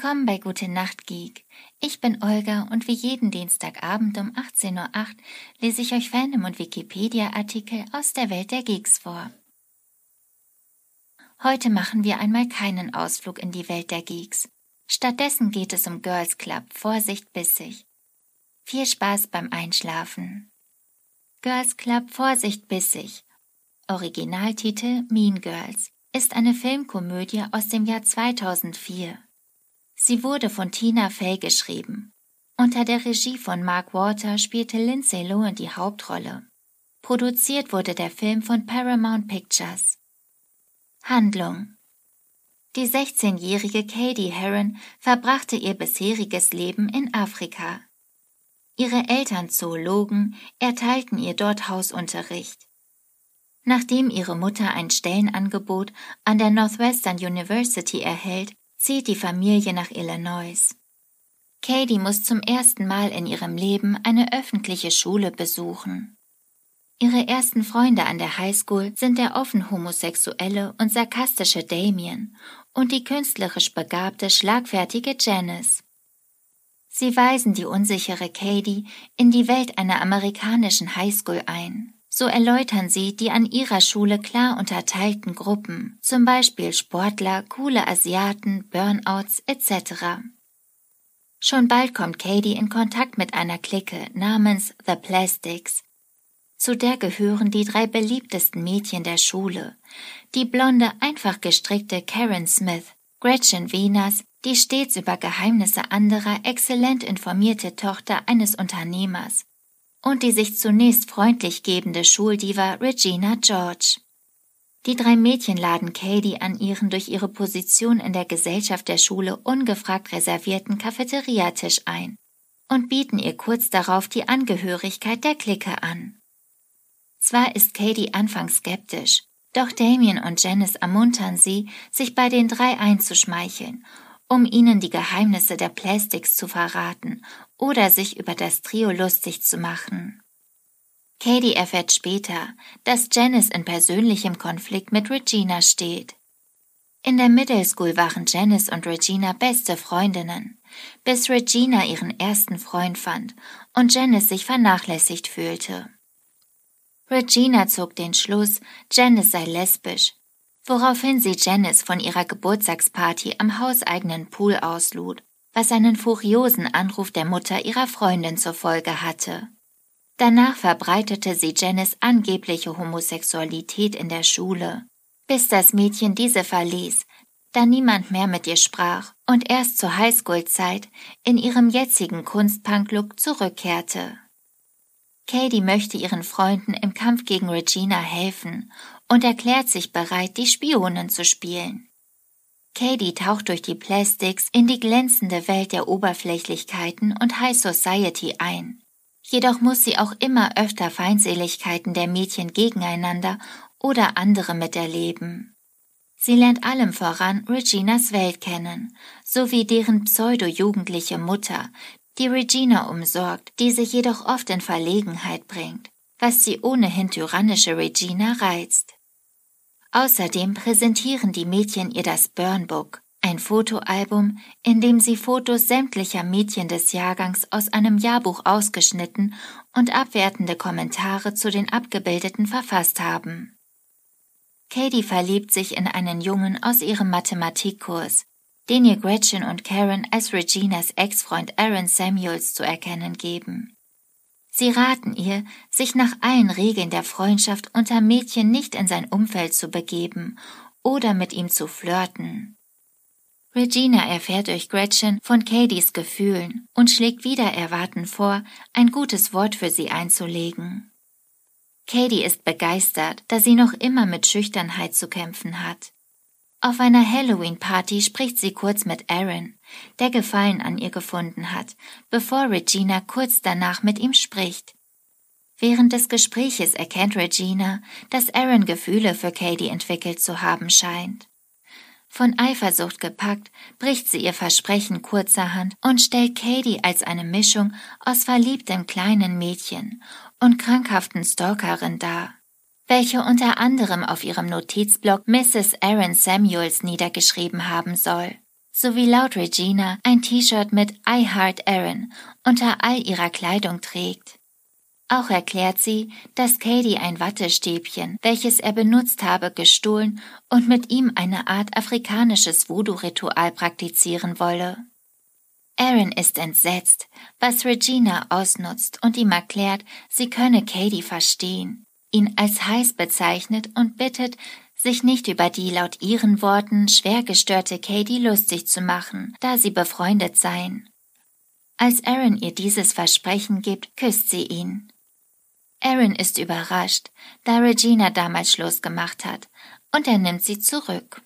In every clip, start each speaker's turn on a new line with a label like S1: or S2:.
S1: Willkommen bei Gute Nacht Geek. Ich bin Olga und wie jeden Dienstagabend um 18.08 Uhr lese ich euch Fandom und Wikipedia-Artikel aus der Welt der Geeks vor. Heute machen wir einmal keinen Ausflug in die Welt der Geeks. Stattdessen geht es um Girls Club, Vorsicht bissig. Viel Spaß beim Einschlafen. Girls Club, Vorsicht bissig. Originaltitel Mean Girls ist eine Filmkomödie aus dem Jahr 2004. Sie wurde von Tina Fey geschrieben. Unter der Regie von Mark Walter spielte Lindsay Lohan die Hauptrolle. Produziert wurde der Film von Paramount Pictures. Handlung Die 16-jährige Katie Heron verbrachte ihr bisheriges Leben in Afrika. Ihre Eltern Zoologen erteilten ihr dort Hausunterricht. Nachdem ihre Mutter ein Stellenangebot an der Northwestern University erhält, zieht die Familie nach Illinois. Katie muss zum ersten Mal in ihrem Leben eine öffentliche Schule besuchen. Ihre ersten Freunde an der Highschool sind der offen homosexuelle und sarkastische Damien und die künstlerisch begabte, schlagfertige Janice. Sie weisen die unsichere Katie in die Welt einer amerikanischen Highschool ein. So erläutern sie die an ihrer Schule klar unterteilten Gruppen, zum Beispiel Sportler, coole Asiaten, Burnouts etc. Schon bald kommt Katie in Kontakt mit einer Clique namens The Plastics. Zu der gehören die drei beliebtesten Mädchen der Schule, die blonde, einfach gestrickte Karen Smith, Gretchen Venus, die stets über Geheimnisse anderer exzellent informierte Tochter eines Unternehmers, und die sich zunächst freundlich gebende Schuldiva Regina George. Die drei Mädchen laden Katie an ihren durch ihre Position in der Gesellschaft der Schule ungefragt reservierten Cafeteriatisch ein und bieten ihr kurz darauf die Angehörigkeit der Clique an. Zwar ist Katie anfangs skeptisch, doch Damien und Janice ermuntern sie, sich bei den drei einzuschmeicheln um ihnen die Geheimnisse der Plastics zu verraten oder sich über das Trio lustig zu machen. Katie erfährt später, dass Janice in persönlichem Konflikt mit Regina steht. In der Middle School waren Janice und Regina beste Freundinnen, bis Regina ihren ersten Freund fand und Janice sich vernachlässigt fühlte. Regina zog den Schluss, Janice sei lesbisch woraufhin sie Janice von ihrer Geburtstagsparty am hauseigenen Pool auslud, was einen furiosen Anruf der Mutter ihrer Freundin zur Folge hatte. Danach verbreitete sie Janice angebliche Homosexualität in der Schule, bis das Mädchen diese verließ, da niemand mehr mit ihr sprach und erst zur Highschool-Zeit in ihrem jetzigen Kunstpunk-Look zurückkehrte. Katie möchte ihren Freunden im Kampf gegen Regina helfen und erklärt sich bereit, die Spionin zu spielen. Katie taucht durch die Plastics in die glänzende Welt der Oberflächlichkeiten und High Society ein. Jedoch muss sie auch immer öfter Feindseligkeiten der Mädchen gegeneinander oder andere miterleben. Sie lernt allem voran Reginas Welt kennen, sowie deren pseudo-jugendliche Mutter, die Regina umsorgt, die sich jedoch oft in Verlegenheit bringt, was die ohnehin tyrannische Regina reizt. Außerdem präsentieren die Mädchen ihr das Burnbook, ein Fotoalbum, in dem sie Fotos sämtlicher Mädchen des Jahrgangs aus einem Jahrbuch ausgeschnitten und abwertende Kommentare zu den Abgebildeten verfasst haben. Katie verliebt sich in einen Jungen aus ihrem Mathematikkurs, den ihr Gretchen und Karen als Reginas Ex-Freund Aaron Samuels zu erkennen geben. Sie raten ihr, sich nach allen Regeln der Freundschaft unter Mädchen nicht in sein Umfeld zu begeben oder mit ihm zu flirten. Regina erfährt durch Gretchen von Cadies Gefühlen und schlägt wieder erwarten vor, ein gutes Wort für sie einzulegen. Katie ist begeistert, da sie noch immer mit Schüchternheit zu kämpfen hat. Auf einer Halloween-Party spricht sie kurz mit Aaron, der Gefallen an ihr gefunden hat, bevor Regina kurz danach mit ihm spricht. Während des Gespräches erkennt Regina, dass Aaron Gefühle für Katie entwickelt zu haben scheint. Von Eifersucht gepackt, bricht sie ihr Versprechen kurzerhand und stellt Katie als eine Mischung aus verliebtem kleinen Mädchen und krankhaften Stalkerin dar welche unter anderem auf ihrem Notizblock Mrs. Aaron Samuels niedergeschrieben haben soll. sowie laut Regina ein T-Shirt mit I Heart Aaron unter all ihrer Kleidung trägt. Auch erklärt sie, dass Katie ein Wattestäbchen, welches er benutzt habe, gestohlen und mit ihm eine Art afrikanisches Voodoo-Ritual praktizieren wolle. Aaron ist entsetzt, was Regina ausnutzt und ihm erklärt, sie könne Katie verstehen, ihn als heiß bezeichnet und bittet, sich nicht über die laut ihren Worten schwer gestörte Katie lustig zu machen, da sie befreundet seien. Als Aaron ihr dieses Versprechen gibt, küsst sie ihn. Aaron ist überrascht, da Regina damals Schluss gemacht hat, und er nimmt sie zurück.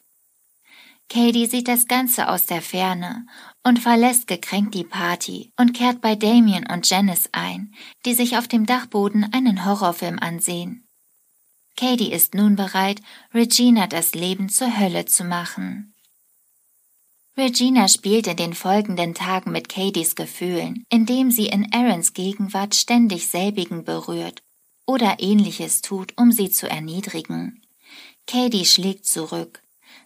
S1: Katie sieht das Ganze aus der Ferne und verlässt gekränkt die Party und kehrt bei Damien und Janice ein, die sich auf dem Dachboden einen Horrorfilm ansehen. Katie ist nun bereit, Regina das Leben zur Hölle zu machen. Regina spielt in den folgenden Tagen mit Katies Gefühlen, indem sie in Aarons Gegenwart ständig selbigen berührt oder ähnliches tut, um sie zu erniedrigen. Katie schlägt zurück.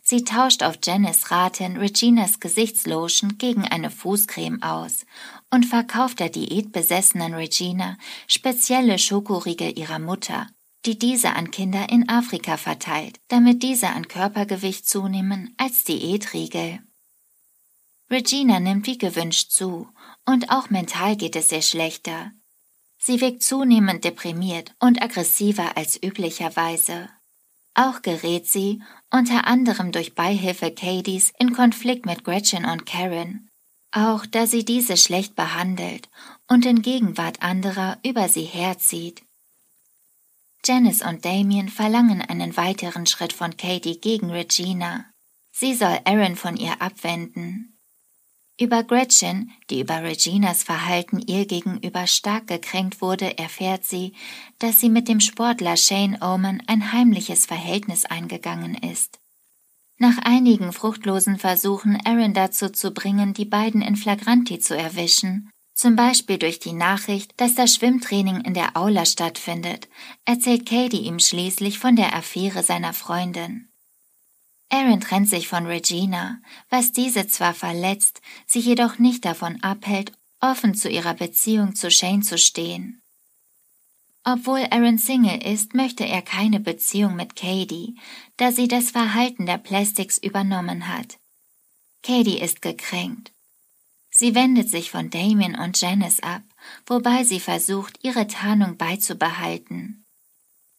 S1: Sie tauscht auf Janice Raten Reginas Gesichtslotion gegen eine Fußcreme aus und verkauft der diätbesessenen Regina spezielle Schokoriegel ihrer Mutter, die diese an Kinder in Afrika verteilt, damit diese an Körpergewicht zunehmen als Diätriegel. Regina nimmt wie gewünscht zu, und auch mental geht es ihr schlechter. Sie wirkt zunehmend deprimiert und aggressiver als üblicherweise. Auch gerät sie, unter anderem durch Beihilfe Cadies, in Konflikt mit Gretchen und Karen, auch da sie diese schlecht behandelt und in Gegenwart anderer über sie herzieht. Janice und Damien verlangen einen weiteren Schritt von Katie gegen Regina. Sie soll Aaron von ihr abwenden. Über Gretchen, die über Reginas Verhalten ihr gegenüber stark gekränkt wurde, erfährt sie, dass sie mit dem Sportler Shane Oman ein heimliches Verhältnis eingegangen ist. Nach einigen fruchtlosen Versuchen, Aaron dazu zu bringen, die beiden in Flagranti zu erwischen, zum Beispiel durch die Nachricht, dass das Schwimmtraining in der Aula stattfindet, erzählt Katie ihm schließlich von der Affäre seiner Freundin. Aaron trennt sich von Regina, was diese zwar verletzt, sie jedoch nicht davon abhält, offen zu ihrer Beziehung zu Shane zu stehen. Obwohl Aaron Single ist, möchte er keine Beziehung mit Katie, da sie das Verhalten der Plastics übernommen hat. Katie ist gekränkt Sie wendet sich von Damien und Janice ab, wobei sie versucht, ihre Tarnung beizubehalten.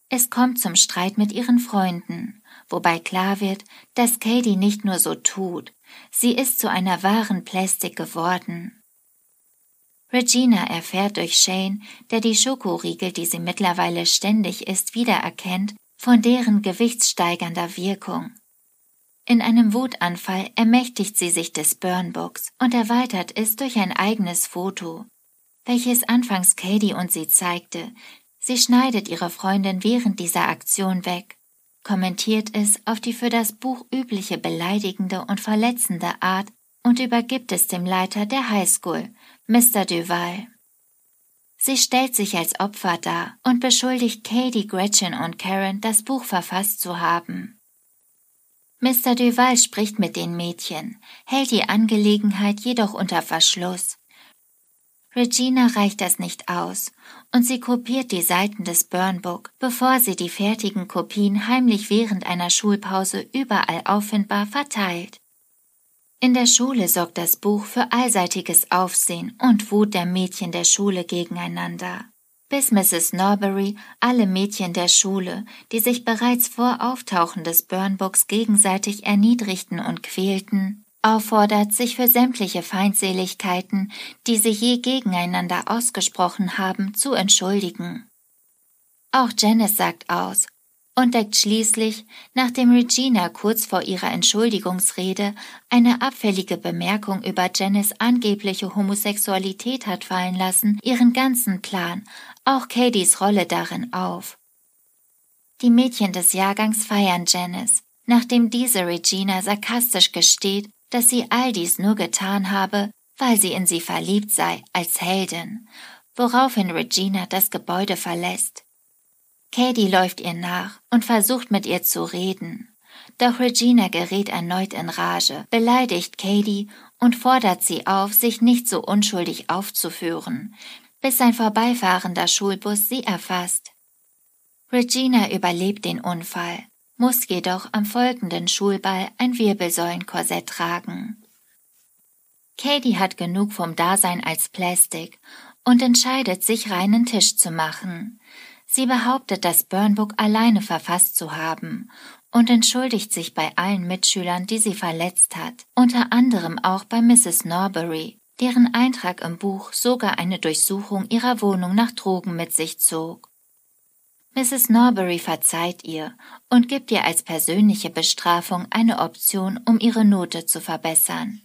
S1: Es kommt zum Streit mit ihren Freunden, wobei klar wird, dass Katie nicht nur so tut, sie ist zu einer wahren Plastik geworden. Regina erfährt durch Shane, der die Schokoriegel, die sie mittlerweile ständig isst, wiedererkennt, von deren gewichtssteigernder Wirkung. In einem Wutanfall ermächtigt sie sich des Burnbooks und erweitert es durch ein eigenes Foto, welches anfangs Katie und sie zeigte. Sie schneidet ihre Freundin während dieser Aktion weg, kommentiert es auf die für das Buch übliche beleidigende und verletzende Art und übergibt es dem Leiter der Highschool, Mr. Duval. Sie stellt sich als Opfer dar und beschuldigt Katie, Gretchen und Karen, das Buch verfasst zu haben. Mr. Duval spricht mit den Mädchen, hält die Angelegenheit jedoch unter Verschluss. Regina reicht das nicht aus und sie kopiert die Seiten des Burnbook, bevor sie die fertigen Kopien heimlich während einer Schulpause überall auffindbar verteilt. In der Schule sorgt das Buch für allseitiges Aufsehen und Wut der Mädchen der Schule gegeneinander bis Mrs. Norbury alle Mädchen der Schule, die sich bereits vor Auftauchen des Burnbooks gegenseitig erniedrigten und quälten, auffordert, sich für sämtliche Feindseligkeiten, die sie je gegeneinander ausgesprochen haben, zu entschuldigen. Auch Janice sagt aus, und deckt schließlich, nachdem Regina kurz vor ihrer Entschuldigungsrede eine abfällige Bemerkung über Janice angebliche Homosexualität hat fallen lassen, ihren ganzen Plan, auch Cadies Rolle darin auf. Die Mädchen des Jahrgangs feiern Janice, nachdem diese Regina sarkastisch gesteht, dass sie all dies nur getan habe, weil sie in sie verliebt sei, als Heldin, woraufhin Regina das Gebäude verlässt. Katie läuft ihr nach und versucht mit ihr zu reden. Doch Regina gerät erneut in Rage, beleidigt Katie und fordert sie auf, sich nicht so unschuldig aufzuführen, bis ein vorbeifahrender Schulbus sie erfasst. Regina überlebt den Unfall, muss jedoch am folgenden Schulball ein Wirbelsäulenkorsett tragen. Katie hat genug vom Dasein als Plastik und entscheidet sich, reinen Tisch zu machen. Sie behauptet, das Burnbook alleine verfasst zu haben und entschuldigt sich bei allen Mitschülern, die sie verletzt hat, unter anderem auch bei Mrs. Norbury, deren Eintrag im Buch sogar eine Durchsuchung ihrer Wohnung nach Drogen mit sich zog. Mrs. Norbury verzeiht ihr und gibt ihr als persönliche Bestrafung eine Option, um ihre Note zu verbessern.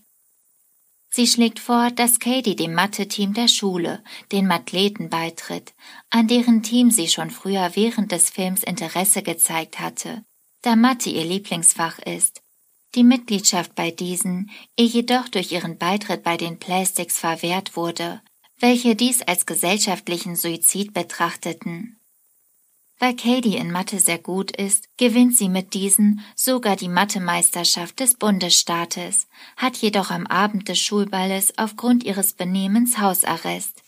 S1: Sie schlägt vor, dass Katie dem Mathe-Team der Schule, den Mathleten beitritt, an deren Team sie schon früher während des Films Interesse gezeigt hatte, da Mathe ihr Lieblingsfach ist. Die Mitgliedschaft bei diesen ihr jedoch durch ihren Beitritt bei den Plastics verwehrt wurde, welche dies als gesellschaftlichen Suizid betrachteten. Weil Katie in Mathe sehr gut ist, gewinnt sie mit diesen sogar die Mathemeisterschaft des Bundesstaates, hat jedoch am Abend des Schulballes aufgrund ihres Benehmens Hausarrest.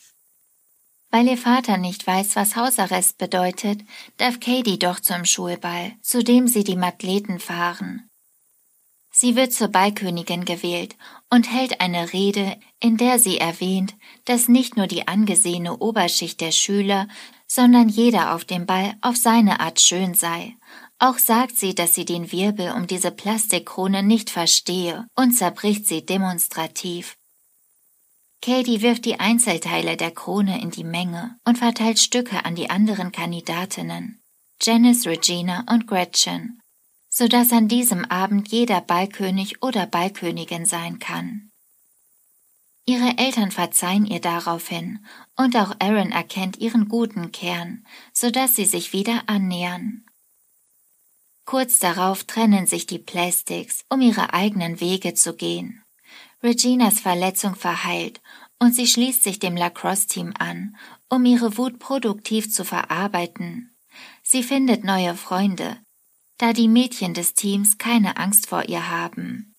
S1: Weil ihr Vater nicht weiß, was Hausarrest bedeutet, darf Katie doch zum Schulball, zu dem sie die Mathleten fahren. Sie wird zur Ballkönigin gewählt und hält eine Rede, in der sie erwähnt, dass nicht nur die angesehene Oberschicht der Schüler, sondern jeder auf dem Ball auf seine Art schön sei. Auch sagt sie, dass sie den Wirbel um diese Plastikkrone nicht verstehe und zerbricht sie demonstrativ. Katie wirft die Einzelteile der Krone in die Menge und verteilt Stücke an die anderen Kandidatinnen, Janice, Regina und Gretchen, so dass an diesem Abend jeder Ballkönig oder Ballkönigin sein kann. Ihre Eltern verzeihen ihr daraufhin, und auch Aaron erkennt ihren guten Kern, so dass sie sich wieder annähern. Kurz darauf trennen sich die Plastics, um ihre eigenen Wege zu gehen. Reginas Verletzung verheilt und sie schließt sich dem Lacrosse-Team an, um ihre Wut produktiv zu verarbeiten. Sie findet neue Freunde, da die Mädchen des Teams keine Angst vor ihr haben.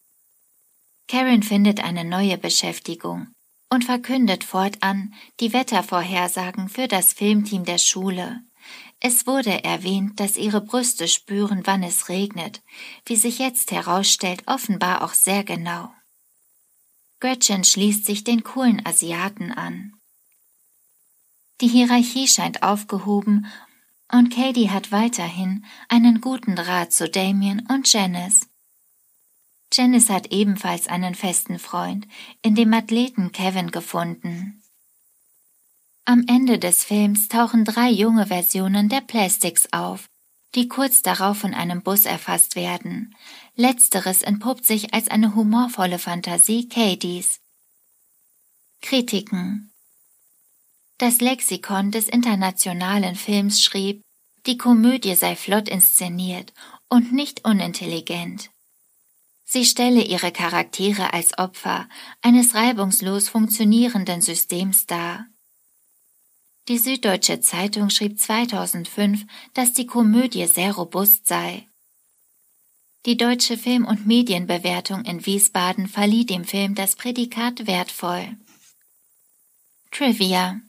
S1: Karen findet eine neue Beschäftigung und verkündet fortan die Wettervorhersagen für das Filmteam der Schule. Es wurde erwähnt, dass ihre Brüste spüren, wann es regnet, wie sich jetzt herausstellt, offenbar auch sehr genau. Gretchen schließt sich den coolen Asiaten an. Die Hierarchie scheint aufgehoben und Katie hat weiterhin einen guten Draht zu Damien und Janice. Janice hat ebenfalls einen festen Freund in dem Athleten Kevin gefunden. Am Ende des Films tauchen drei junge Versionen der Plastics auf, die kurz darauf von einem Bus erfasst werden. Letzteres entpuppt sich als eine humorvolle Fantasie Katie's. Kritiken Das Lexikon des internationalen Films schrieb, die Komödie sei flott inszeniert und nicht unintelligent. Sie stelle ihre Charaktere als Opfer eines reibungslos funktionierenden Systems dar. Die Süddeutsche Zeitung schrieb 2005, dass die Komödie sehr robust sei. Die Deutsche Film- und Medienbewertung in Wiesbaden verlieh dem Film das Prädikat wertvoll. Trivia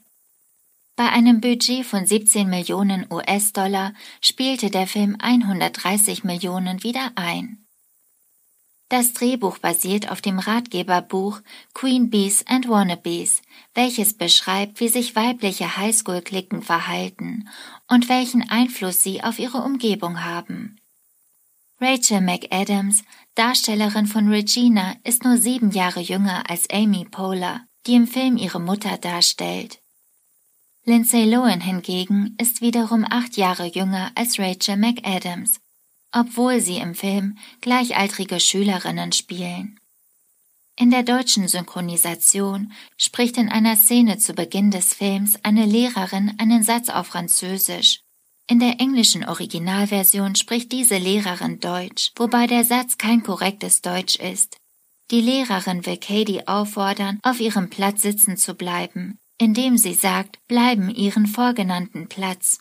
S1: Bei einem Budget von 17 Millionen US-Dollar spielte der Film 130 Millionen wieder ein. Das Drehbuch basiert auf dem Ratgeberbuch Queen Bees and Wannabes, welches beschreibt, wie sich weibliche Highschool-Klicken verhalten und welchen Einfluss sie auf ihre Umgebung haben. Rachel McAdams, Darstellerin von Regina, ist nur sieben Jahre jünger als Amy Poehler, die im Film ihre Mutter darstellt. Lindsay Lohan hingegen ist wiederum acht Jahre jünger als Rachel McAdams obwohl sie im Film gleichaltrige Schülerinnen spielen. In der deutschen Synchronisation spricht in einer Szene zu Beginn des Films eine Lehrerin einen Satz auf Französisch. In der englischen Originalversion spricht diese Lehrerin Deutsch, wobei der Satz kein korrektes Deutsch ist. Die Lehrerin will Katie auffordern, auf ihrem Platz sitzen zu bleiben, indem sie sagt, bleiben ihren vorgenannten Platz.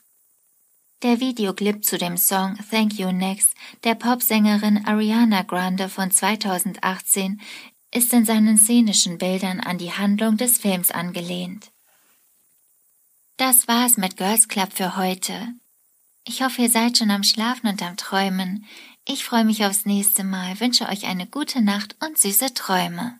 S1: Der Videoclip zu dem Song Thank You Next der Popsängerin Ariana Grande von 2018 ist in seinen szenischen Bildern an die Handlung des Films angelehnt. Das war's mit Girls Club für heute. Ich hoffe, ihr seid schon am Schlafen und am Träumen. Ich freue mich aufs nächste Mal, wünsche euch eine gute Nacht und süße Träume.